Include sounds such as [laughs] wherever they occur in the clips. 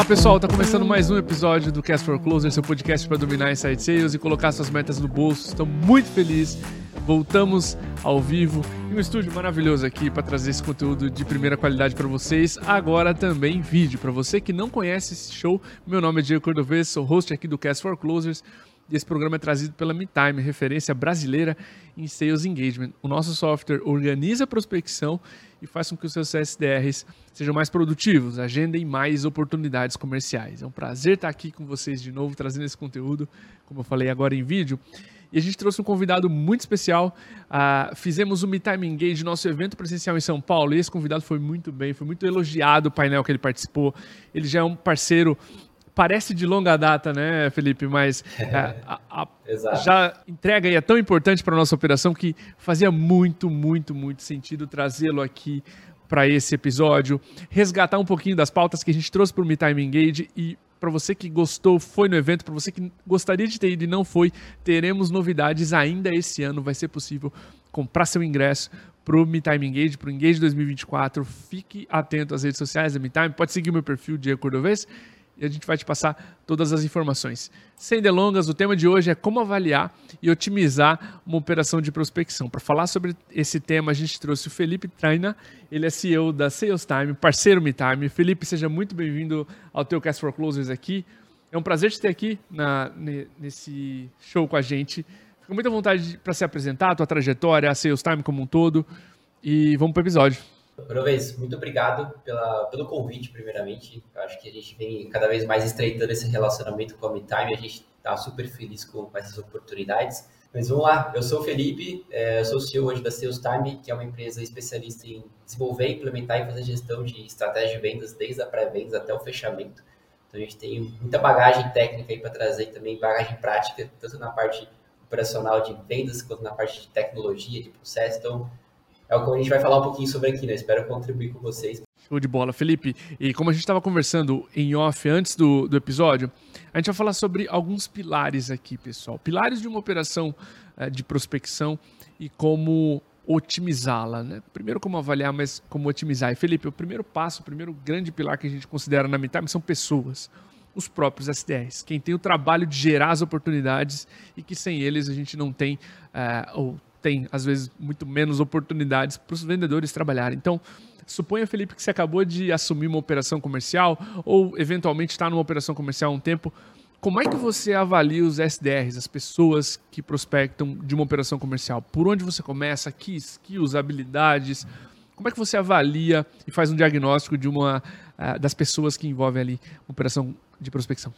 Olá pessoal, está começando mais um episódio do Cast for Closer, seu podcast para dominar inside sales e colocar suas metas no bolso. Estou muito feliz. Voltamos ao vivo em um estúdio maravilhoso aqui para trazer esse conteúdo de primeira qualidade para vocês. Agora também vídeo. Para você que não conhece esse show, meu nome é Diego Cordovez, sou host aqui do Cast for Closers. Esse programa é trazido pela MeTime, referência brasileira em Sales Engagement. O nosso software organiza a prospecção e faz com que os seus CSDRs sejam mais produtivos, agendem mais oportunidades comerciais. É um prazer estar aqui com vocês de novo, trazendo esse conteúdo, como eu falei agora em vídeo. E a gente trouxe um convidado muito especial. Uh, fizemos o Me Time Engage, nosso evento presencial em São Paulo, e esse convidado foi muito bem, foi muito elogiado o painel que ele participou. Ele já é um parceiro parece de longa data, né, Felipe? Mas [laughs] é, a, a, já entrega e é tão importante para a nossa operação que fazia muito, muito, muito sentido trazê-lo aqui para esse episódio, resgatar um pouquinho das pautas que a gente trouxe para o Me Time Engage e para você que gostou, foi no evento, para você que gostaria de ter ido e não foi, teremos novidades ainda esse ano. Vai ser possível comprar seu ingresso para o Me Time Engage, para o Engage 2024. Fique atento às redes sociais da Me Time. Pode seguir meu perfil, Diego Cordovez e a gente vai te passar todas as informações. Sem delongas, o tema de hoje é como avaliar e otimizar uma operação de prospecção. Para falar sobre esse tema, a gente trouxe o Felipe Traina, ele é CEO da Sales Time, parceiro MeTime. Felipe, seja muito bem-vindo ao teu Cast for Closers aqui. É um prazer te ter aqui na, nesse show com a gente. Com muita vontade para se apresentar, a tua trajetória, a Sales Time como um todo. E vamos para o episódio. Provez, muito obrigado pela, pelo convite, primeiramente. Eu acho que a gente vem cada vez mais estreitando esse relacionamento com a MeTime. A gente está super feliz com essas oportunidades. Mas vamos lá, eu sou o Felipe, é, eu sou o CEO hoje da Sales Time, que é uma empresa especialista em desenvolver, implementar e fazer gestão de estratégia de vendas, desde a pré-vendas até o fechamento. Então a gente tem muita bagagem técnica aí para trazer também bagagem prática, tanto na parte operacional de vendas quanto na parte de tecnologia, de processo. Então é o que a gente vai falar um pouquinho sobre aqui, né? Espero contribuir com vocês. Show de bola, Felipe. E como a gente estava conversando em off antes do, do episódio, a gente vai falar sobre alguns pilares aqui, pessoal. Pilares de uma operação uh, de prospecção e como otimizá-la, né? Primeiro como avaliar, mas como otimizar. E Felipe, o primeiro passo, o primeiro grande pilar que a gente considera na MeTime são pessoas, os próprios SDRs, quem tem o trabalho de gerar as oportunidades e que sem eles a gente não tem uh, ou tem, às vezes, muito menos oportunidades para os vendedores trabalharem. Então, suponha, Felipe, que você acabou de assumir uma operação comercial ou, eventualmente, está numa operação comercial há um tempo. Como é que você avalia os SDRs, as pessoas que prospectam de uma operação comercial? Por onde você começa? Que skills, habilidades? Como é que você avalia e faz um diagnóstico de uma uh, das pessoas que envolvem ali uma operação de prospecção?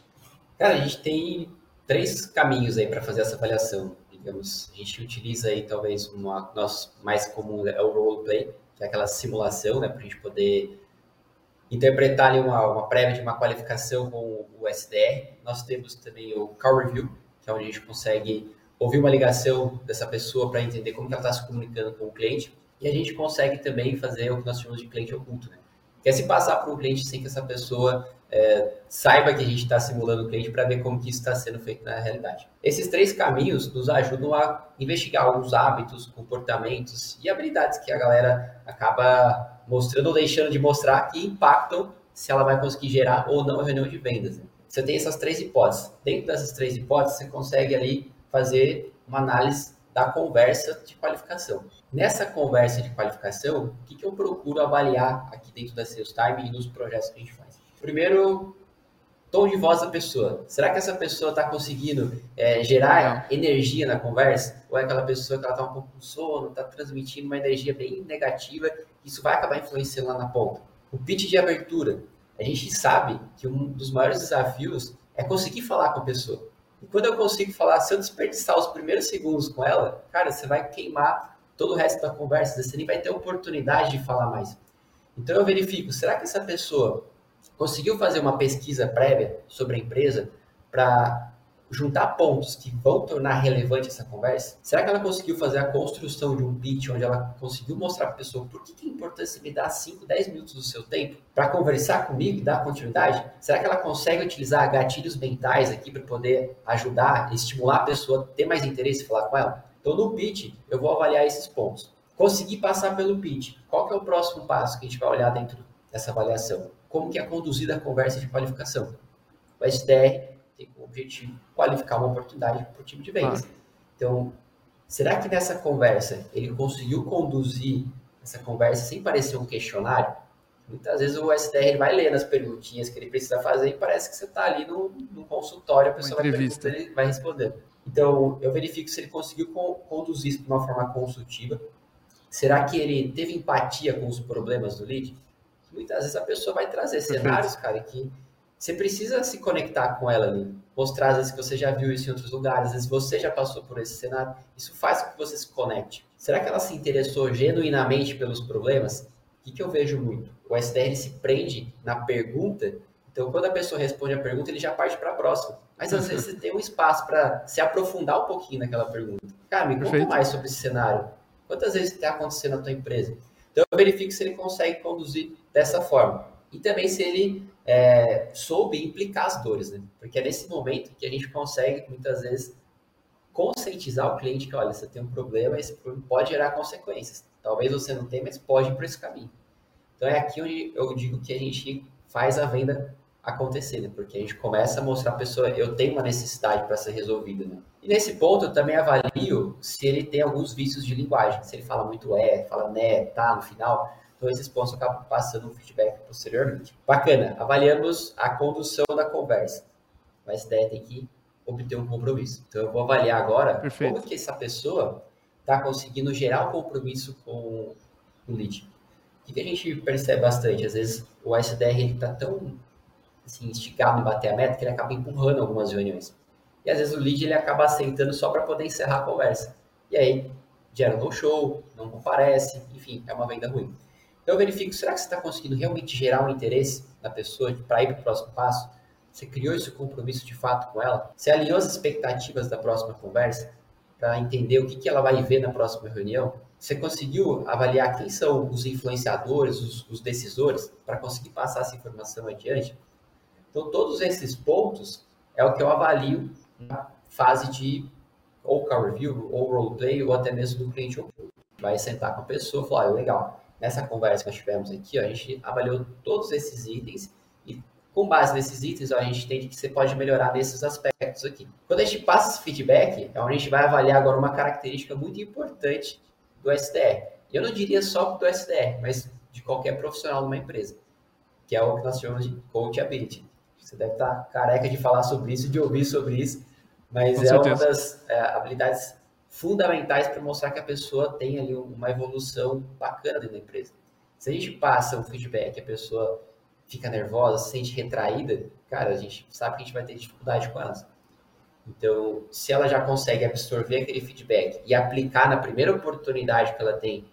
Cara, a gente tem três caminhos aí para fazer essa avaliação digamos, a gente utiliza aí talvez uma nosso mais comum é o roleplay, que é aquela simulação, né, para a gente poder interpretar ali uma, uma prévia de uma qualificação com o SDR. Nós temos também o call review, que é onde a gente consegue ouvir uma ligação dessa pessoa para entender como ela está se comunicando com o cliente. E a gente consegue também fazer o que nós chamamos de cliente oculto, né? Que é se passar para um cliente sem que essa pessoa é, saiba que a gente está simulando o cliente para ver como que isso está sendo feito na realidade. Esses três caminhos nos ajudam a investigar alguns hábitos, comportamentos e habilidades que a galera acaba mostrando ou deixando de mostrar que impactam se ela vai conseguir gerar ou não a reunião de vendas. Você tem essas três hipóteses. Dentro dessas três hipóteses, você consegue ali fazer uma análise da conversa de qualificação. Nessa conversa de qualificação, o que, que eu procuro avaliar aqui dentro da Sales Time e nos projetos que a gente faz? Primeiro, tom de voz da pessoa. Será que essa pessoa está conseguindo é, gerar energia na conversa? Ou é aquela pessoa que ela está um pouco com sono, está transmitindo uma energia bem negativa, isso vai acabar influenciando lá na ponta? O pitch de abertura. A gente sabe que um dos maiores desafios é conseguir falar com a pessoa. E quando eu consigo falar, se eu desperdiçar os primeiros segundos com ela, cara, você vai queimar todo o resto da conversa, você nem vai ter oportunidade de falar mais. Então eu verifico, será que essa pessoa conseguiu fazer uma pesquisa prévia sobre a empresa para juntar pontos que vão tornar relevante essa conversa? Será que ela conseguiu fazer a construção de um pitch onde ela conseguiu mostrar para a pessoa por que, que é importante você me dar 5, 10 minutos do seu tempo para conversar comigo e dar continuidade? Será que ela consegue utilizar gatilhos mentais aqui para poder ajudar, estimular a pessoa a ter mais interesse em falar com ela? Então, no pitch, eu vou avaliar esses pontos. Conseguir passar pelo pitch. Qual que é o próximo passo que a gente vai olhar dentro dessa avaliação? como que é conduzida a conversa de qualificação. O SDR tem como objetivo qualificar uma oportunidade para o time de vendas. Então, será que nessa conversa ele conseguiu conduzir essa conversa sem parecer um questionário? Muitas vezes o SDR vai ler as perguntinhas que ele precisa fazer e parece que você está ali no, no, consultório, a pessoa vai ele vai respondendo. Então, eu verifico se ele conseguiu conduzir isso de uma forma consultiva. Será que ele teve empatia com os problemas do lead? Muitas vezes a pessoa vai trazer cenários, cara, que você precisa se conectar com ela ali. Mostrar, às vezes, que você já viu isso em outros lugares, às vezes você já passou por esse cenário. Isso faz com que você se conecte. Será que ela se interessou genuinamente pelos problemas? O que, que eu vejo muito? O SDR se prende na pergunta, então quando a pessoa responde a pergunta, ele já parte para a próxima. Mas às vezes você tem um espaço para se aprofundar um pouquinho naquela pergunta. Cara, me conta mais sobre esse cenário. Quantas vezes está acontecendo na tua empresa? Então eu verifico se ele consegue conduzir dessa forma. E também se ele é, soube implicar as dores, né? Porque é nesse momento que a gente consegue, muitas vezes, conscientizar o cliente que, olha, você tem um problema, esse problema pode gerar consequências. Talvez você não tenha, mas pode ir por esse caminho. Então é aqui onde eu digo que a gente faz a venda acontecer, né? Porque a gente começa a mostrar a pessoa, eu tenho uma necessidade para ser resolvida, né? E nesse ponto eu também avalio se ele tem alguns vícios de linguagem, se ele fala muito é, fala né, tá no final. Então, esses pontos eu acabo passando um feedback posteriormente. Bacana, avaliamos a condução da conversa. Mas daí tem que obter um compromisso. Então, eu vou avaliar agora Perfeito. como que essa pessoa está conseguindo gerar um compromisso com o lead. O que a gente percebe bastante? Às vezes, o SDR está tão assim, instigado em bater a meta que ele acaba empurrando algumas reuniões. E às vezes o lead ele acaba aceitando só para poder encerrar a conversa. E aí gera um no-show, não comparece, enfim, é uma venda ruim. Então eu verifico, será que você está conseguindo realmente gerar um interesse na pessoa para ir para o próximo passo? Você criou esse compromisso de fato com ela? Você alinhou as expectativas da próxima conversa para entender o que, que ela vai ver na próxima reunião? Você conseguiu avaliar quem são os influenciadores, os, os decisores, para conseguir passar essa informação adiante? Então, todos esses pontos é o que eu avalio na fase de ou car review, ou roleplay, ou até mesmo do cliente Vai sentar com a pessoa e falar, ah, legal, nessa conversa que nós tivemos aqui, ó, a gente avaliou todos esses itens e com base nesses itens, ó, a gente entende que você pode melhorar nesses aspectos aqui. Quando a gente passa esse feedback, é onde a gente vai avaliar agora uma característica muito importante do SDR. Eu não diria só do SDR, mas de qualquer profissional numa empresa, que é o que nós chamamos de coachability. Você deve estar careca de falar sobre isso, de ouvir sobre isso, mas Com é certeza. uma das é, habilidades fundamentais para mostrar que a pessoa tem ali uma evolução bacana dentro da empresa. Se a gente passa um feedback, a pessoa fica nervosa, se sente retraída, cara, a gente sabe que a gente vai ter dificuldade com ela. Então, se ela já consegue absorver aquele feedback e aplicar na primeira oportunidade que ela tem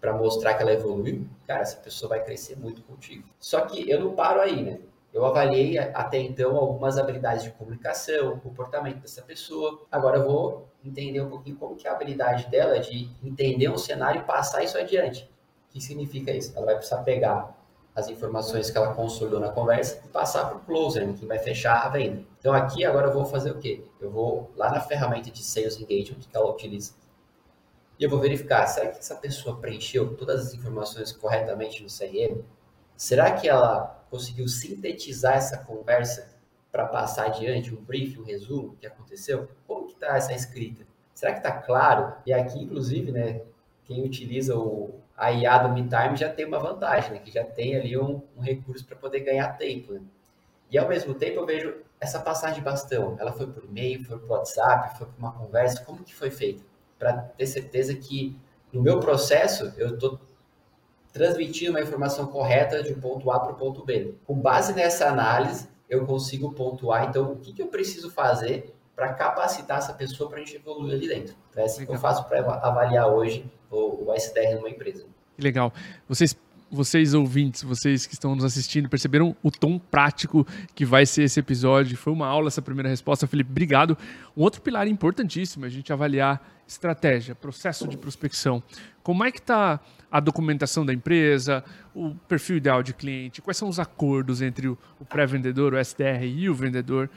para mostrar que ela evoluiu, cara, essa pessoa vai crescer muito contigo. Só que eu não paro aí, né? Eu avaliei até então algumas habilidades de comunicação, comportamento dessa pessoa. Agora eu vou entender um pouquinho como que é a habilidade dela de entender um cenário e passar isso adiante. O que significa isso? Ela vai precisar pegar as informações que ela consolidou na conversa e passar para o closer, né, que vai fechar a venda. Então aqui agora eu vou fazer o quê? Eu vou lá na ferramenta de Sales Engagement que ela utiliza e eu vou verificar, será que essa pessoa preencheu todas as informações corretamente no CRM? Será que ela conseguiu sintetizar essa conversa para passar adiante um briefing, um resumo que aconteceu? Como que está essa escrita? Será que está claro? E aqui, inclusive, né, quem utiliza o, a IA do MeTime já tem uma vantagem, né, que já tem ali um, um recurso para poder ganhar tempo. Né? E ao mesmo tempo eu vejo essa passagem de bastão. Ela foi por e-mail, foi por WhatsApp, foi por uma conversa. Como que foi feito? Para ter certeza que no meu processo eu estou transmitir uma informação correta de um ponto A para o ponto B. Com base nessa análise, eu consigo pontuar, então, o que, que eu preciso fazer para capacitar essa pessoa para a gente evoluir ali dentro. É assim que eu faço para avaliar hoje o, o SDR numa empresa. Legal. Vocês vocês ouvintes, vocês que estão nos assistindo, perceberam o tom prático que vai ser esse episódio. Foi uma aula essa primeira resposta, Felipe. Obrigado. Um outro pilar importantíssimo é a gente avaliar estratégia, processo de prospecção. Como é que está a documentação da empresa, o perfil ideal de cliente, quais são os acordos entre o pré-vendedor, o SDR e o vendedor.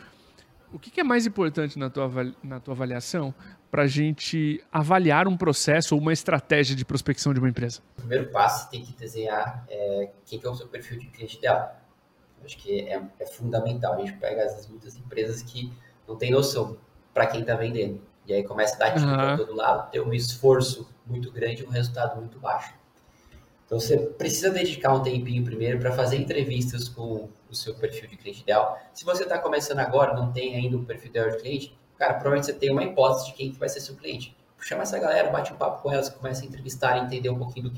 O que é mais importante na tua, na tua avaliação para a gente avaliar um processo ou uma estratégia de prospecção de uma empresa? O primeiro passo tem que desenhar é, quem que é o seu perfil de cliente ideal. Acho que é, é fundamental. A gente pega, às vezes, muitas empresas que não tem noção para quem está vendendo. E aí começa a dar tiro uhum. para todo lado, ter um esforço muito grande e um resultado muito baixo. Então você precisa dedicar um tempinho primeiro para fazer entrevistas com o seu perfil de cliente ideal. Se você está começando agora, não tem ainda um perfil ideal de cliente, cara, provavelmente você tem uma hipótese de quem que vai ser seu cliente. Chama essa galera, bate um papo com elas, começa a entrevistar, entender um pouquinho do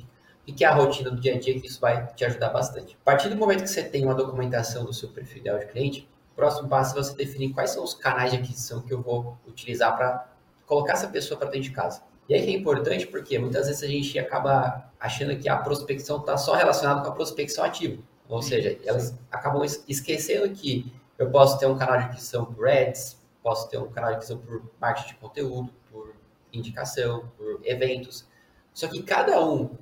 que, que é a rotina do dia a dia, que isso vai te ajudar bastante. A partir do momento que você tem uma documentação do seu perfil ideal de cliente, o próximo passo é você definir quais são os canais de aquisição que eu vou utilizar para colocar essa pessoa para dentro de casa. E aí que é importante porque muitas vezes a gente acaba achando que a prospecção está só relacionada com a prospecção ativa. Ou seja, elas acabam esquecendo que eu posso ter um canal de aquisição por ads, posso ter um canal de aquisição por marketing de conteúdo, por indicação, por eventos. Só que cada um,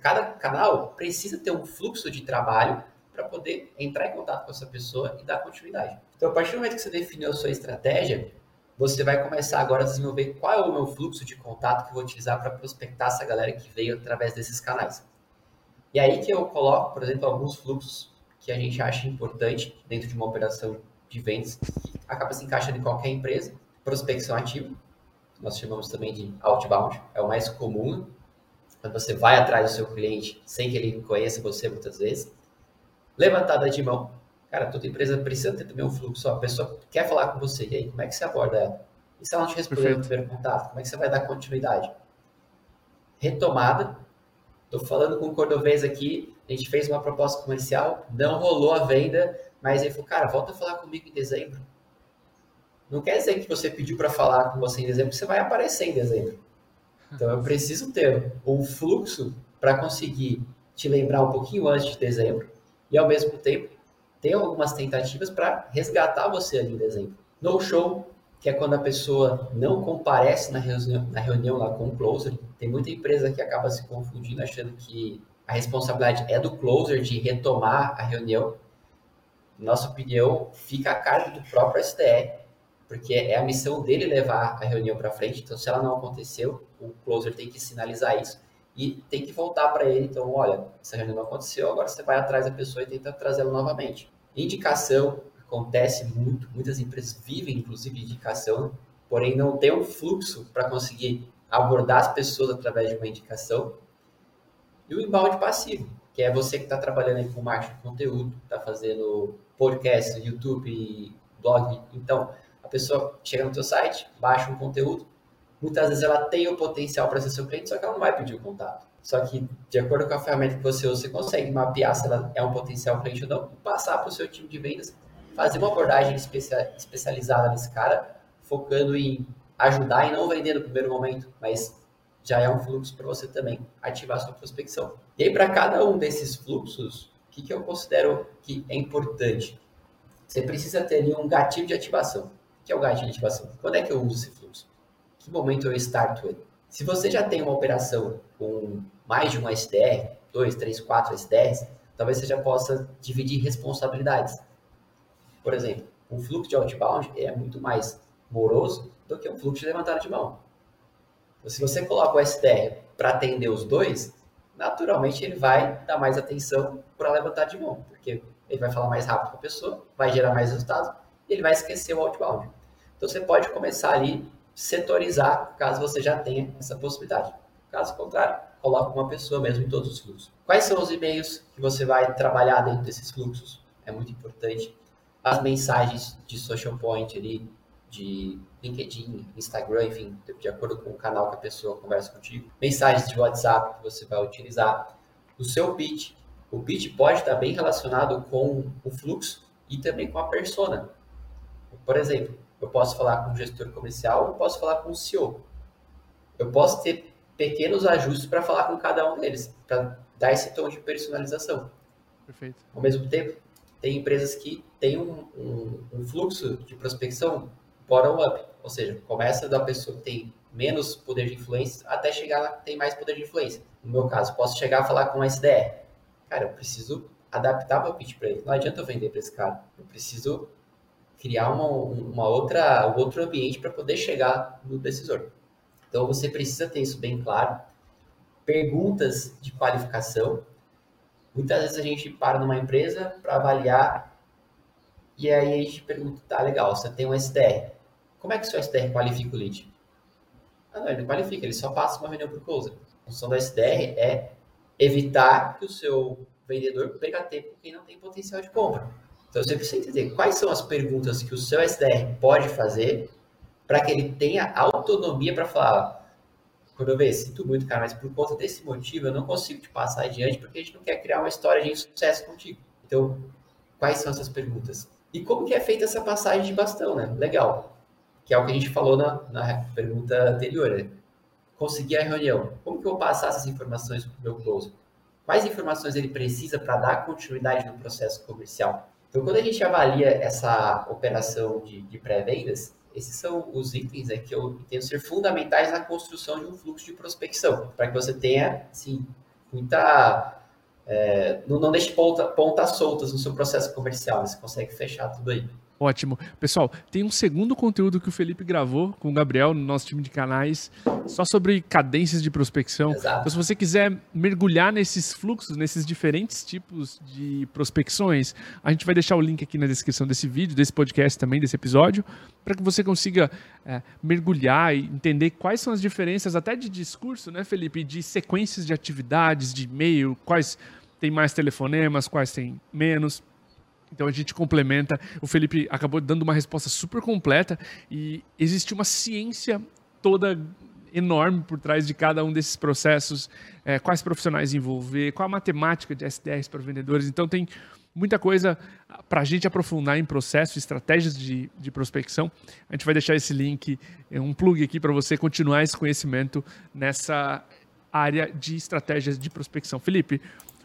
cada canal precisa ter um fluxo de trabalho para poder entrar em contato com essa pessoa e dar continuidade. Então, a partir do momento que você definiu a sua estratégia, você vai começar agora a desenvolver qual é o meu fluxo de contato que eu vou utilizar para prospectar essa galera que veio através desses canais. E aí que eu coloco, por exemplo, alguns fluxos que a gente acha importante dentro de uma operação de vendas, que acaba se encaixando em qualquer empresa. Prospecção ativa, nós chamamos também de outbound, é o mais comum, quando você vai atrás do seu cliente sem que ele conheça você muitas vezes. Levantada de mão, Cara, toda empresa precisa ter também um fluxo. A pessoa quer falar com você, e aí como é que você aborda ela? E se ela não te responder no primeiro contato, como é que você vai dar continuidade? Retomada. Estou falando com o Cordovez aqui, a gente fez uma proposta comercial, não rolou a venda, mas ele falou, cara, volta a falar comigo em dezembro. Não quer dizer que você pediu para falar com você em dezembro, você vai aparecer em dezembro. Então eu preciso ter um fluxo para conseguir te lembrar um pouquinho antes de dezembro e ao mesmo tempo tem algumas tentativas para resgatar você ali em dezembro. No show, que é quando a pessoa não comparece na reunião, na reunião lá com o closer, tem muita empresa que acaba se confundindo, achando que a responsabilidade é do closer de retomar a reunião. Nossa opinião, fica a cargo do próprio STE, porque é a missão dele levar a reunião para frente. Então, se ela não aconteceu, o closer tem que sinalizar isso e tem que voltar para ele. Então, olha, essa reunião não aconteceu, agora você vai atrás da pessoa e tenta trazê-la novamente. Indicação acontece muito, muitas empresas vivem inclusive de indicação, porém não tem um fluxo para conseguir abordar as pessoas através de uma indicação. E o inbound passivo, que é você que está trabalhando com marketing de conteúdo, está fazendo podcast, YouTube, blog. Então, a pessoa chega no seu site, baixa um conteúdo, muitas vezes ela tem o potencial para ser seu cliente, só que ela não vai pedir o contato. Só que, de acordo com a ferramenta que você usa, você consegue mapear se ela é um potencial cliente ou não, passar para o seu time de vendas, fazer uma abordagem especializada nesse cara, focando em ajudar e não vender no primeiro momento, mas já é um fluxo para você também ativar sua prospecção. E aí, para cada um desses fluxos, o que, que eu considero que é importante? Você precisa ter ali um gatilho de ativação. O que é o gatilho de ativação? Quando é que eu uso esse fluxo? Que momento eu starto ele? Se você já tem uma operação com mais de uma SDR, dois, três, quatro SDRs, talvez você já possa dividir responsabilidades. Por exemplo, um fluxo de outbound é muito mais moroso do que um fluxo de levantada de mão. Então, se você coloca o SDR para atender os dois, naturalmente ele vai dar mais atenção para levantar de mão, porque ele vai falar mais rápido com a pessoa, vai gerar mais resultados e ele vai esquecer o outbound. Então você pode começar ali setorizar, caso você já tenha essa possibilidade. Caso contrário, coloque uma pessoa mesmo em todos os fluxos. Quais são os e-mails que você vai trabalhar dentro desses fluxos? É muito importante. As mensagens de social point ali, de LinkedIn, Instagram, enfim, de acordo com o canal que a pessoa conversa contigo. Mensagens de WhatsApp que você vai utilizar. O seu pitch. O pitch pode estar bem relacionado com o fluxo e também com a persona. Por exemplo, eu posso falar com o gestor comercial, eu posso falar com o CEO. Eu posso ter pequenos ajustes para falar com cada um deles, para dar esse tom de personalização. Perfeito. Ao mesmo tempo, tem empresas que têm um, um, um fluxo de prospecção bottom-up, ou seja, começa da pessoa que tem menos poder de influência até chegar lá que tem mais poder de influência. No meu caso, posso chegar a falar com um SDR. Cara, eu preciso adaptar meu pitch para ele. Não adianta eu vender para esse cara. Eu preciso criar uma, uma outra, um outro ambiente para poder chegar no decisor. Então você precisa ter isso bem claro. Perguntas de qualificação. Muitas vezes a gente para numa empresa para avaliar E aí a gente pergunta, tá, legal, você tem um SDR. Como é que o seu SDR qualifica o lead? Ah, não, ele não qualifica, ele só passa uma reunião o closer. A função do SDR é evitar que o seu vendedor perca tempo quem não tem potencial de compra. Então você precisa entender quais são as perguntas que o seu SDR pode fazer para que ele tenha autonomia para falar. Vejo, sinto muito, cara, mas por conta desse motivo eu não consigo te passar adiante porque a gente não quer criar uma história de insucesso contigo. Então, quais são essas perguntas? E como que é feita essa passagem de bastão, né? Legal. Que é o que a gente falou na, na pergunta anterior, né? A reunião. Como que eu vou passar essas informações para o meu close? Quais informações ele precisa para dar continuidade no processo comercial? Então, quando a gente avalia essa operação de, de pré-vendas, esses são os itens né, que eu entendo ser fundamentais na construção de um fluxo de prospecção, para que você tenha, assim, muita... É, não, não deixe ponta, pontas soltas no seu processo comercial, você consegue fechar tudo aí. Ótimo. Pessoal, tem um segundo conteúdo que o Felipe gravou com o Gabriel no nosso time de canais, só sobre cadências de prospecção. Exato. Então, se você quiser mergulhar nesses fluxos, nesses diferentes tipos de prospecções, a gente vai deixar o link aqui na descrição desse vídeo, desse podcast também, desse episódio, para que você consiga é, mergulhar e entender quais são as diferenças, até de discurso, né, Felipe? De sequências de atividades, de e-mail, quais tem mais telefonemas, quais tem menos então a gente complementa. O Felipe acabou dando uma resposta super completa e existe uma ciência toda enorme por trás de cada um desses processos, é, quais profissionais envolver, qual a matemática de SDRs para vendedores. Então tem muita coisa para a gente aprofundar em processos, estratégias de, de prospecção. A gente vai deixar esse link, é, um plug aqui para você continuar esse conhecimento nessa área de estratégias de prospecção. Felipe,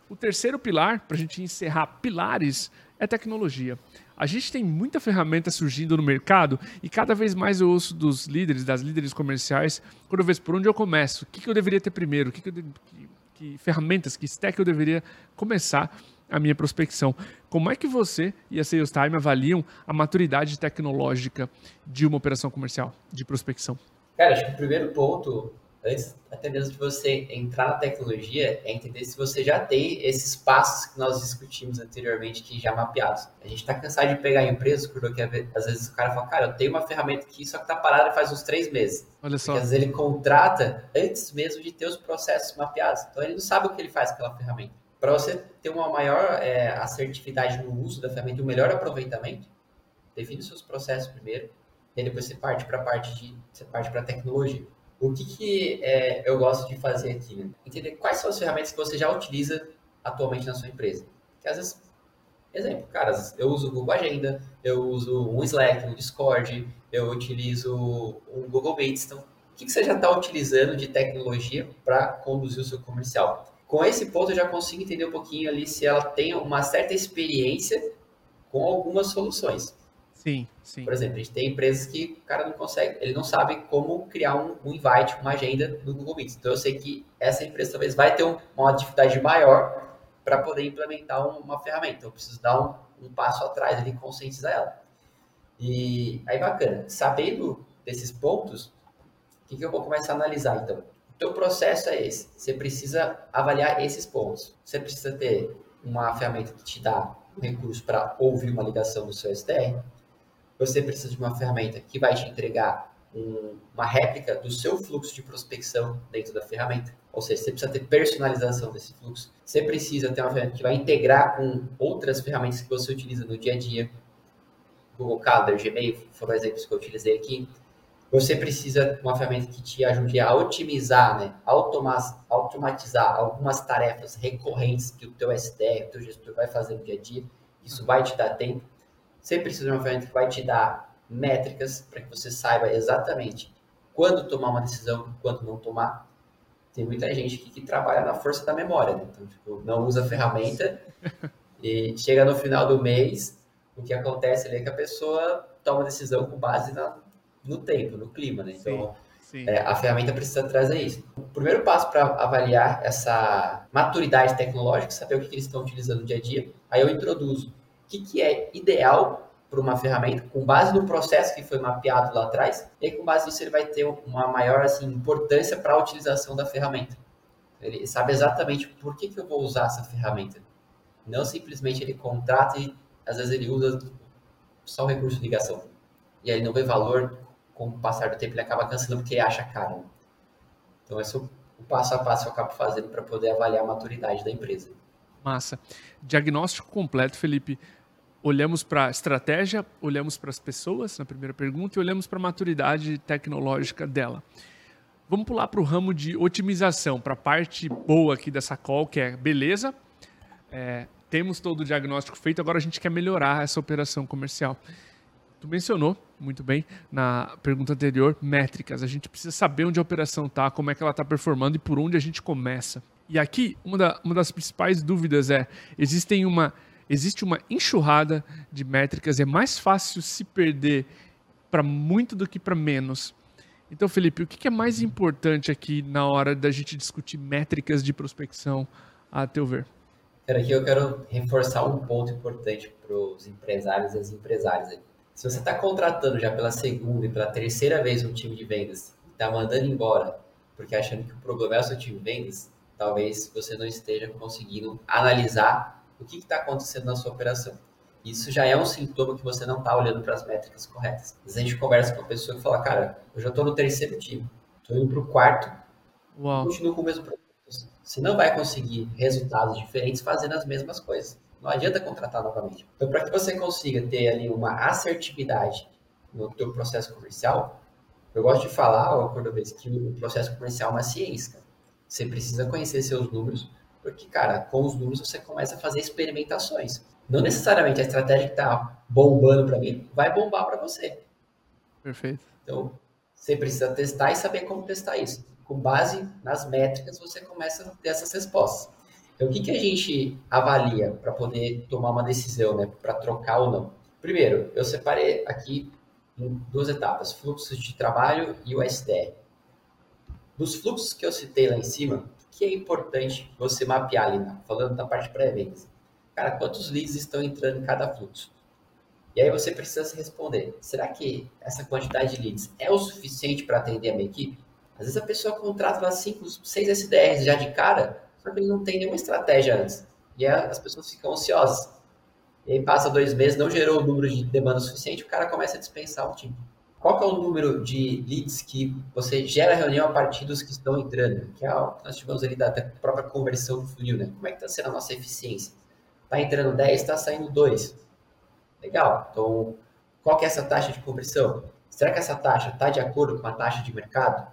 o terceiro pilar, para a gente encerrar pilares é tecnologia. A gente tem muita ferramenta surgindo no mercado e cada vez mais eu ouço dos líderes, das líderes comerciais, quando eu vejo por onde eu começo, o que, que eu deveria ter primeiro, que, que, que, que ferramentas, que stack eu deveria começar a minha prospecção. Como é que você e a Sales Time avaliam a maturidade tecnológica de uma operação comercial, de prospecção? Cara, acho que o primeiro ponto antes até mesmo de você entrar na tecnologia, é entender se você já tem esses passos que nós discutimos anteriormente que já mapeados. A gente está cansado de pegar empresas, porque às vezes o cara fala, cara, eu tenho uma ferramenta aqui, só que está parada faz uns três meses. Olha só. Porque às vezes ele contrata antes mesmo de ter os processos mapeados. Então ele não sabe o que ele faz com aquela ferramenta. Para você ter uma maior é, assertividade no uso da ferramenta, um melhor aproveitamento, define seus processos primeiro, e depois você parte para a parte de você parte para a tecnologia. O que, que é, eu gosto de fazer aqui? Né? Entender quais são as ferramentas que você já utiliza atualmente na sua empresa. Às vezes, exemplo, cara, eu uso o Google Agenda, eu uso um Slack, um Discord, eu utilizo um Google Meets. Então, o que, que você já está utilizando de tecnologia para conduzir o seu comercial? Com esse ponto, eu já consigo entender um pouquinho ali se ela tem uma certa experiência com algumas soluções. Sim, sim. Por exemplo, a gente tem empresas que o cara não consegue, ele não sabe como criar um, um invite, uma agenda no Google Meets. Então eu sei que essa empresa talvez vai ter um, uma atividade maior para poder implementar uma ferramenta. Então eu preciso dar um, um passo atrás ali e conscientizar ela. E aí bacana, sabendo desses pontos, o que, que eu vou começar a analisar então? O teu processo é esse. Você precisa avaliar esses pontos. Você precisa ter uma ferramenta que te dá um recurso para ouvir uma ligação do seu SDR você precisa de uma ferramenta que vai te entregar um, uma réplica do seu fluxo de prospecção dentro da ferramenta. Ou seja, você precisa ter personalização desse fluxo. Você precisa ter uma ferramenta que vai integrar com outras ferramentas que você utiliza no dia a dia. Google Calendar, Gmail foram exemplos que eu utilizei aqui. Você precisa de uma ferramenta que te ajude a otimizar, né? automatizar algumas tarefas recorrentes que o teu SDR, o teu gestor vai fazer no dia a dia. Isso vai te dar tempo. Você precisa de uma ferramenta que vai te dar métricas para que você saiba exatamente quando tomar uma decisão e quando não tomar. Tem muita gente que, que trabalha na força da memória, né? então tipo, não usa a ferramenta [laughs] e chega no final do mês, o que acontece ali é que a pessoa toma decisão com base na, no tempo, no clima, né? Então, sim, sim. É, a ferramenta precisa trazer isso. O primeiro passo para avaliar essa maturidade tecnológica, saber o que, que eles estão utilizando no dia a dia, aí eu introduzo o que, que é ideal para uma ferramenta, com base no processo que foi mapeado lá atrás, e aí, com base nisso ele vai ter uma maior assim, importância para a utilização da ferramenta. Ele sabe exatamente por que, que eu vou usar essa ferramenta. Não simplesmente ele contrata e às vezes ele usa só o recurso de ligação. E aí não vê valor, com o passar do tempo ele acaba cancelando porque acha caro. Então esse é o, passo a passo que eu acabo fazendo para poder avaliar a maturidade da empresa. Massa. Diagnóstico completo, Felipe. Olhamos para a estratégia, olhamos para as pessoas na primeira pergunta e olhamos para a maturidade tecnológica dela. Vamos pular para o ramo de otimização, para a parte boa aqui dessa call, que é beleza. É, temos todo o diagnóstico feito, agora a gente quer melhorar essa operação comercial. Tu mencionou muito bem na pergunta anterior métricas. A gente precisa saber onde a operação está, como é que ela está performando e por onde a gente começa. E aqui uma, da, uma das principais dúvidas é: existem uma existe uma enxurrada de métricas, é mais fácil se perder para muito do que para menos. Então, Felipe, o que é mais importante aqui na hora da gente discutir métricas de prospecção, a teu ver? Cara, aqui eu quero reforçar um ponto importante para os empresários e as empresárias. Se você está contratando já pela segunda e pela terceira vez um time de vendas e está mandando embora porque achando que o problema é o seu time de vendas, talvez você não esteja conseguindo analisar o que está acontecendo na sua operação. Isso já é um sintoma que você não está olhando para as métricas corretas. Às vezes a gente conversa com uma pessoa que fala, cara, eu já estou no terceiro time, estou indo para o quarto, Uau. continuo com o mesmo produto. Você não vai conseguir resultados diferentes fazendo as mesmas coisas. Não adianta contratar novamente. Então, para que você consiga ter ali uma assertividade no teu processo comercial, eu gosto de falar, toda vez, que o processo comercial é uma ciência. Você precisa conhecer seus números, porque, cara, com os números você começa a fazer experimentações. Não necessariamente a estratégia que está bombando para mim vai bombar para você. Perfeito. Então, você precisa testar e saber como testar isso. Com base nas métricas, você começa a ter essas respostas. Então, o que, que a gente avalia para poder tomar uma decisão, né, para trocar ou não? Primeiro, eu separei aqui em duas etapas: fluxos de trabalho e o SDR. Dos fluxos que eu citei lá em cima, que é importante você mapear ali, né? falando da parte pré-vendas. Cara, quantos leads estão entrando em cada fluxo? E aí você precisa se responder, será que essa quantidade de leads é o suficiente para atender a minha equipe? Às vezes a pessoa contrata lá 5, 6 SDRs já de cara, só que ele não tem nenhuma estratégia antes. E as pessoas ficam ansiosas. E aí passa dois meses, não gerou o número de demanda suficiente, o cara começa a dispensar o time qual é o número de leads que você gera reunião a partir dos que estão entrando? Que é o que nós tivemos ali da, da própria conversão do funil, né? Como é que está sendo a nossa eficiência? Está entrando 10, está saindo 2. Legal. Então, qual que é essa taxa de conversão? Será que essa taxa está de acordo com a taxa de mercado?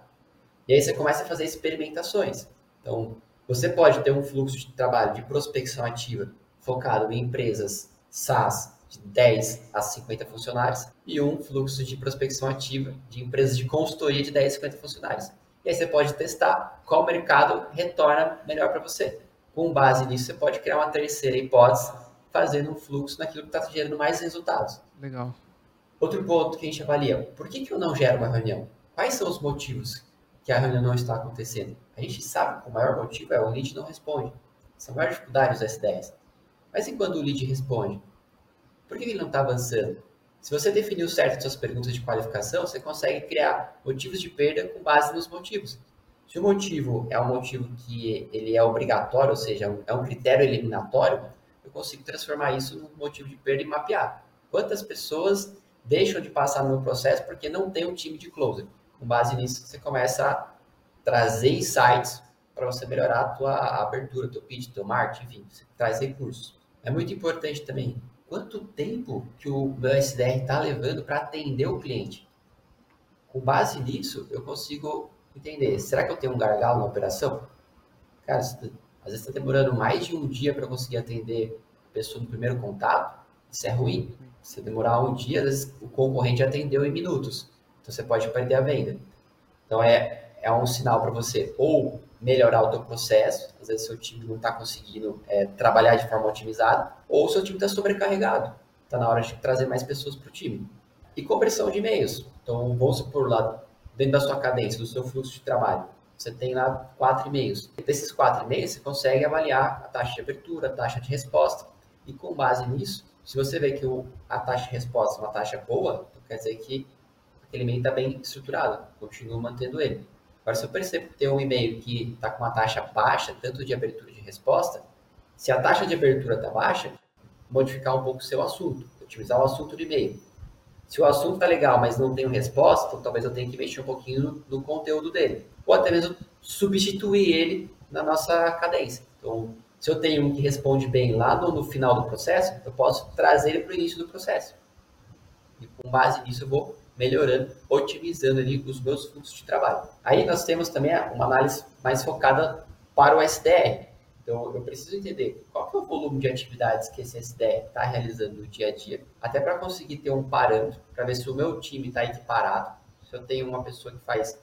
E aí você começa a fazer experimentações. Então, você pode ter um fluxo de trabalho de prospecção ativa focado em empresas SaaS de 10 a 50 funcionários e um fluxo de prospecção ativa de empresas de consultoria de 10 a 50 funcionários. E aí você pode testar qual mercado retorna melhor para você. Com base nisso, você pode criar uma terceira hipótese, fazendo um fluxo naquilo que está gerando mais resultados. Legal. Outro ponto que a gente avalia, por que, que eu não gero uma reunião? Quais são os motivos que a reunião não está acontecendo? A gente sabe que o maior motivo é o lead não responde. Essa é a maior dificuldade dos S10. Mas e quando o lead responde? Por que ele não está avançando? Se você definiu certo suas perguntas de qualificação, você consegue criar motivos de perda com base nos motivos. Se o motivo é um motivo que ele é obrigatório, ou seja, é um critério eliminatório, eu consigo transformar isso num motivo de perda e mapear. Quantas pessoas deixam de passar no meu processo porque não tem um time de closer? Com base nisso, você começa a trazer insights para você melhorar a tua abertura, teu pitch, teu marketing, enfim, você traz recursos. É muito importante também quanto tempo que o meu SDR está levando para atender o cliente. Com base nisso, eu consigo entender, será que eu tenho um gargalo na operação? Cara, às vezes está demorando mais de um dia para conseguir atender a pessoa no primeiro contato, isso é ruim. Se demorar um dia, às vezes o concorrente atendeu em minutos. Então você pode perder a venda. Então é, é um sinal para você ou melhorar o teu processo, às vezes seu time não está conseguindo é, trabalhar de forma otimizada, ou seu time está sobrecarregado, está na hora de trazer mais pessoas para o time. E conversão de e-mails. Então, vamos supor lá, dentro da sua cadência, do seu fluxo de trabalho, você tem lá quatro e-mails. Desses quatro e-mails, você consegue avaliar a taxa de abertura, a taxa de resposta. E com base nisso, se você vê que a taxa de resposta é uma taxa boa, então quer dizer que aquele e-mail está bem estruturado, continua mantendo ele. Agora, se eu percebo que tem um e-mail que está com uma taxa baixa, tanto de abertura de resposta, se a taxa de abertura está baixa, modificar um pouco o seu assunto. Otimizar o assunto do e-mail. Se o assunto tá legal, mas não tenho resposta, talvez eu tenha que mexer um pouquinho no, no conteúdo dele. Ou até mesmo substituir ele na nossa cadência. Então, se eu tenho um que responde bem lá no, no final do processo, eu posso trazer ele para o início do processo. E com base nisso eu vou melhorando, otimizando ali os meus fluxos de trabalho. Aí nós temos também uma análise mais focada para o SDR. Então, eu preciso entender qual é o volume de atividades que esse SDR está realizando no dia a dia, até para conseguir ter um parâmetro, para ver se o meu time está equiparado. Se eu tenho uma pessoa que faz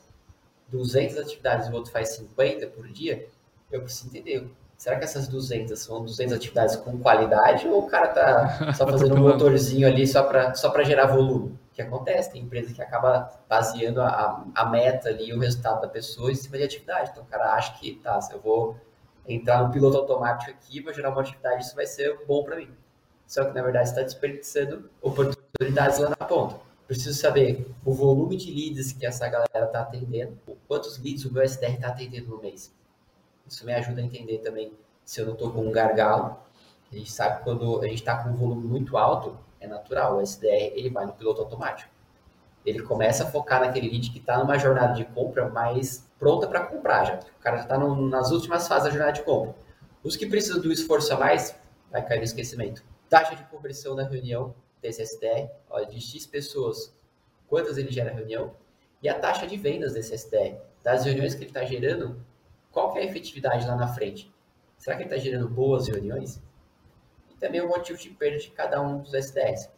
200 atividades e o outro faz 50 por dia, eu preciso entender. Será que essas 200 são 200 atividades com qualidade ou o cara tá [laughs] só fazendo um motorzinho ali só para só gerar volume? O que acontece? Tem empresa que acaba baseando a, a meta ali, o resultado da pessoa em cima de atividade. Então o cara acha que, tá, se eu vou entrar no piloto automático aqui, vou gerar uma atividade, isso vai ser bom para mim. Só que na verdade está desperdiçando oportunidades lá na ponta. Preciso saber o volume de leads que essa galera está atendendo, quantos leads o meu SDR está atendendo no mês. Isso me ajuda a entender também se eu não estou com um gargalo. A gente sabe que quando a gente está com um volume muito alto, é natural, o SDR ele vai no piloto automático. Ele começa a focar naquele lead que está numa jornada de compra mais pronta para comprar já. O cara já está nas últimas fases da jornada de compra. Os que precisam do esforço a mais, vai cair no esquecimento. Taxa de conversão na reunião desse SDR, olha, de X pessoas, quantas ele gera reunião, e a taxa de vendas desse SDR, das reuniões que ele está gerando, qual que é a efetividade lá na frente? Será que ele está gerando boas reuniões? E também o motivo de perda de cada um dos SDRs.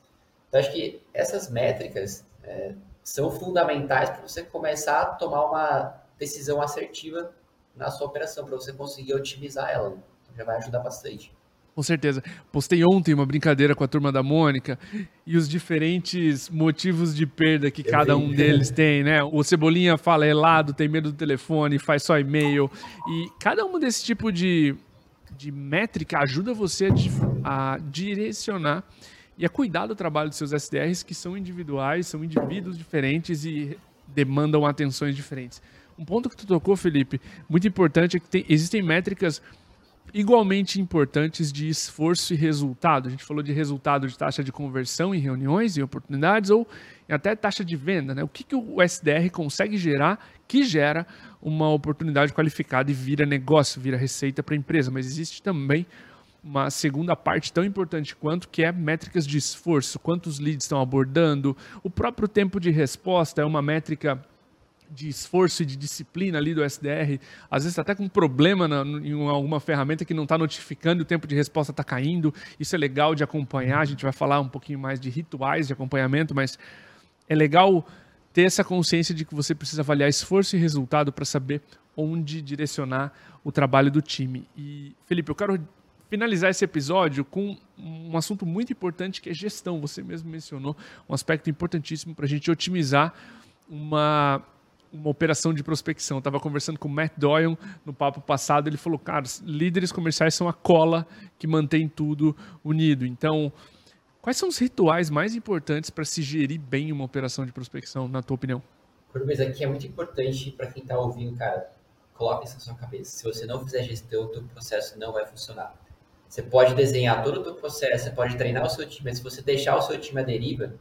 Então, acho que essas métricas é, são fundamentais para você começar a tomar uma decisão assertiva na sua operação, para você conseguir otimizar ela. Então, já vai ajudar bastante. Com certeza. Postei ontem uma brincadeira com a turma da Mônica e os diferentes motivos de perda que Eu cada vi. um deles [laughs] tem, né? O Cebolinha fala helado, tem medo do telefone, faz só e-mail. E cada um desse tipo de, de métrica ajuda você a, a direcionar e a cuidar do trabalho dos seus SDRs, que são individuais, são indivíduos diferentes e demandam atenções diferentes. Um ponto que tu tocou, Felipe, muito importante é que tem, existem métricas igualmente importantes de esforço e resultado. A gente falou de resultado de taxa de conversão em reuniões e oportunidades ou até taxa de venda. Né? O que, que o SDR consegue gerar que gera uma oportunidade qualificada e vira negócio, vira receita para a empresa. Mas existe também uma segunda parte tão importante quanto, que é métricas de esforço, quantos leads estão abordando, o próprio tempo de resposta é uma métrica de esforço e de disciplina ali do SDR, às vezes tá até com problema na, em alguma ferramenta que não está notificando o tempo de resposta está caindo. Isso é legal de acompanhar. A gente vai falar um pouquinho mais de rituais de acompanhamento, mas é legal ter essa consciência de que você precisa avaliar esforço e resultado para saber onde direcionar o trabalho do time. E, Felipe, eu quero finalizar esse episódio com um assunto muito importante que é gestão. Você mesmo mencionou um aspecto importantíssimo para a gente otimizar uma uma operação de prospecção. Estava conversando com o Matt Doyle no papo passado, ele falou, cara, líderes comerciais são a cola que mantém tudo unido. Então, quais são os rituais mais importantes para se gerir bem uma operação de prospecção, na tua opinião? Mas aqui é muito importante para quem está ouvindo, cara, coloque isso na sua cabeça. Se você não fizer gestão, o teu processo não vai funcionar. Você pode desenhar todo o teu processo, você pode treinar o seu time, mas se você deixar o seu time à deriva,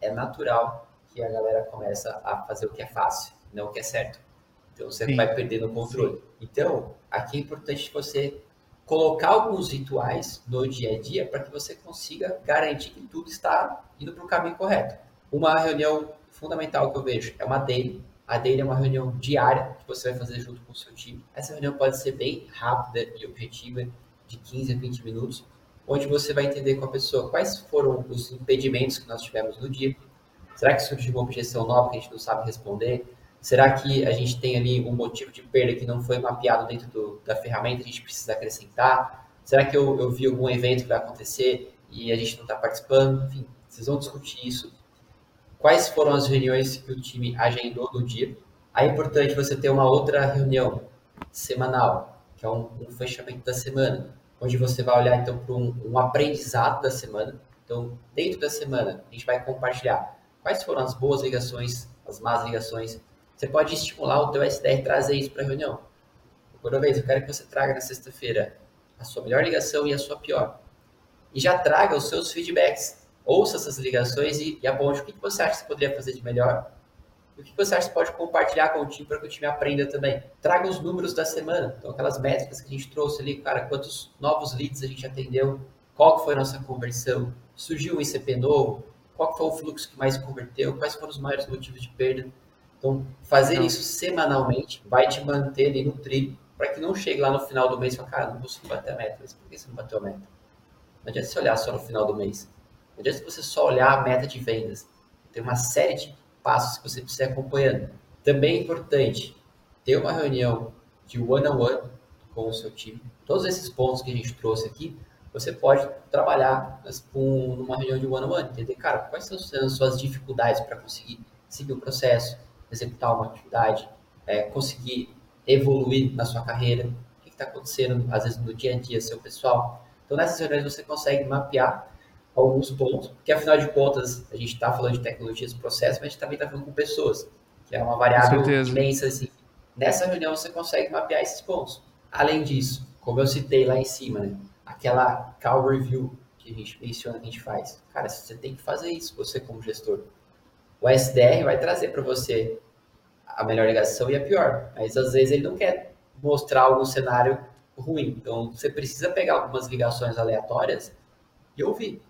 é natural que a galera começa a fazer o que é fácil não que é certo. Então você Sim. vai perdendo o controle. Sim. Então, aqui é importante você colocar alguns rituais no dia a dia para que você consiga garantir que tudo está indo para o caminho correto. Uma reunião fundamental que eu vejo é uma daily. A daily é uma reunião diária que você vai fazer junto com o seu time. Essa reunião pode ser bem rápida e objetiva, de 15 a 20 minutos, onde você vai entender com a pessoa quais foram os impedimentos que nós tivemos no dia. Será que surgiu uma objeção nova que a gente não sabe responder? Será que a gente tem ali um motivo de perda que não foi mapeado dentro do, da ferramenta, a gente precisa acrescentar? Será que eu, eu vi algum evento que vai acontecer e a gente não está participando? Enfim, vocês vão discutir isso. Quais foram as reuniões que o time agendou no dia? Aí é importante você ter uma outra reunião semanal, que é um, um fechamento da semana, onde você vai olhar então para um, um aprendizado da semana. Então, dentro da semana, a gente vai compartilhar quais foram as boas ligações, as más ligações, você pode estimular o teu SDR trazer isso para a reunião. Por vez, eu quero que você traga na sexta-feira a sua melhor ligação e a sua pior. E já traga os seus feedbacks. ouça essas ligações e, e aponte o que você acha que você poderia fazer de melhor o que você acha que pode compartilhar com o time para que o time aprenda também? Traga os números da semana. Então, aquelas métricas que a gente trouxe ali, cara, quantos novos leads a gente atendeu, qual foi a nossa conversão, surgiu um ICP novo, qual foi o fluxo que mais converteu, quais foram os maiores motivos de perda. Então, fazer isso semanalmente vai te manter ali no trilho para que não chegue lá no final do mês e fale, cara, não consigo bater a meta. Mas por que você não bateu a meta? Não adianta você olhar só no final do mês. Não adianta você só olhar a meta de vendas. Tem uma série de passos que você precisa ir acompanhando. Também é importante ter uma reunião de one-on-one -on -one com o seu time. Todos esses pontos que a gente trouxe aqui, você pode trabalhar com numa reunião de one-on-one, -on -one, entender, cara, quais são as suas dificuldades para conseguir seguir o processo, executar uma atividade, é, conseguir evoluir na sua carreira, o que está acontecendo, às vezes, no dia a dia seu pessoal. Então, nessas reuniões você consegue mapear alguns pontos, porque afinal de contas, a gente está falando de tecnologias e processos, mas a gente também está falando com pessoas, que é uma variável imensa. Assim. Nessa reunião você consegue mapear esses pontos. Além disso, como eu citei lá em cima, né, aquela call review que a gente menciona que a gente faz. Cara, você tem que fazer isso, você como gestor. O SDR vai trazer para você a melhor ligação e a pior, mas às vezes ele não quer mostrar algum cenário ruim. Então você precisa pegar algumas ligações aleatórias e ouvir.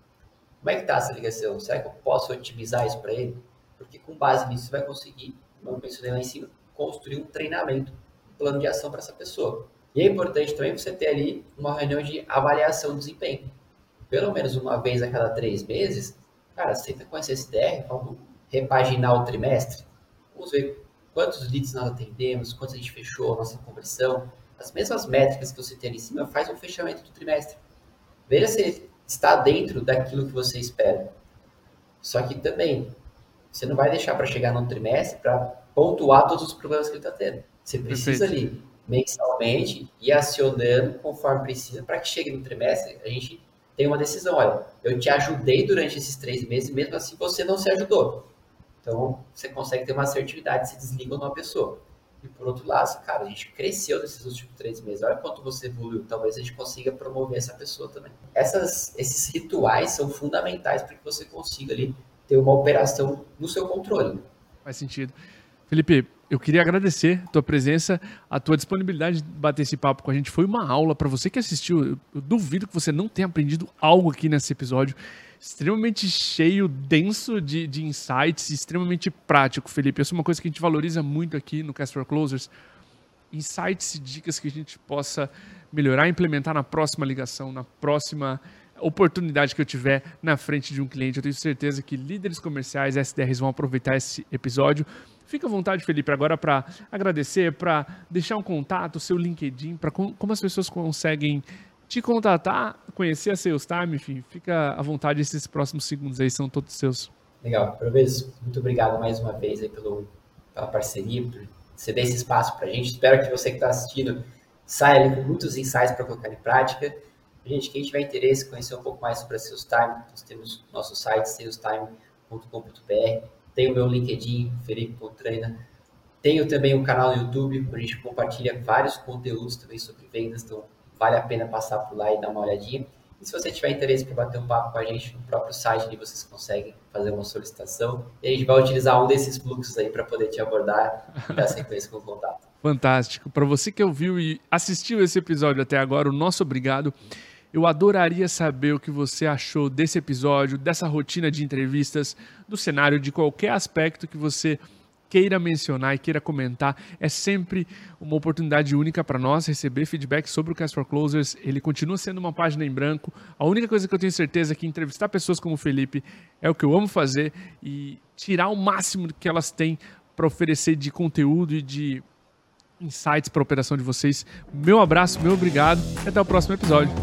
Como é que está essa ligação? Será que eu posso otimizar isso para ele? Porque com base nisso você vai conseguir, como eu mencionei lá em cima, construir um treinamento, um plano de ação para essa pessoa. E é importante também você ter ali uma reunião de avaliação do desempenho. Pelo menos uma vez a cada três meses, cara, senta com esse SDR, vamos repaginar o trimestre, vamos ver quantos leads nós atendemos, quantos a gente fechou, a nossa conversão. As mesmas métricas que você tem ali em cima, faz um fechamento do trimestre. Veja se está dentro daquilo que você espera. Só que também, você não vai deixar para chegar no trimestre para pontuar todos os problemas que ele está tendo. Você precisa Perfeito. ali, mensalmente, ir acionando conforme precisa para que chegue no trimestre, a gente tem uma decisão. Olha, eu te ajudei durante esses três meses, mesmo assim você não se ajudou. Então, você consegue ter uma assertividade, se desliga numa pessoa. E por outro lado, cara, a gente cresceu nesses últimos três meses. Olha quanto você evoluiu. Talvez a gente consiga promover essa pessoa também. Essas, esses rituais são fundamentais para que você consiga ali ter uma operação no seu controle. Faz sentido. Felipe, eu queria agradecer a tua presença, a tua disponibilidade de bater esse papo com a gente. Foi uma aula para você que assistiu. Eu duvido que você não tenha aprendido algo aqui nesse episódio extremamente cheio, denso de, de insights, extremamente prático, Felipe. Isso é uma coisa que a gente valoriza muito aqui no Cast for Closers. Insights e dicas que a gente possa melhorar implementar na próxima ligação, na próxima oportunidade que eu tiver na frente de um cliente. Eu tenho certeza que líderes comerciais, SDRs, vão aproveitar esse episódio. Fica à vontade, Felipe, agora para agradecer, para deixar um contato, seu LinkedIn, para como as pessoas conseguem te contatar, conhecer a Sales Time, enfim, fica à vontade, esses próximos segundos aí são todos seus. Legal, vez, muito obrigado mais uma vez aí pelo, pela parceria, por ceder esse espaço para a gente. Espero que você que está assistindo saia ali com muitos insights para colocar em prática. Gente, quem tiver interesse em conhecer um pouco mais sobre a Sales Time, nós temos nosso site, salestime.com.br, tem o meu LinkedIn, Felipe.treina, tenho também um canal no YouTube, onde a gente compartilha vários conteúdos também sobre vendas, então vale a pena passar por lá e dar uma olhadinha. E se você tiver interesse para bater um papo com a gente no próprio site, ali vocês conseguem fazer uma solicitação. E a gente vai utilizar um desses fluxos aí para poder te abordar e dar sequência com o contato. [laughs] Fantástico. Para você que ouviu e assistiu esse episódio até agora, o nosso obrigado. Eu adoraria saber o que você achou desse episódio, dessa rotina de entrevistas, do cenário, de qualquer aspecto que você queira mencionar e queira comentar. É sempre uma oportunidade única para nós receber feedback sobre o Cast for Closers. Ele continua sendo uma página em branco. A única coisa que eu tenho certeza é que entrevistar pessoas como o Felipe é o que eu amo fazer e tirar o máximo que elas têm para oferecer de conteúdo e de insights para a operação de vocês. Meu abraço, meu obrigado e até o próximo episódio.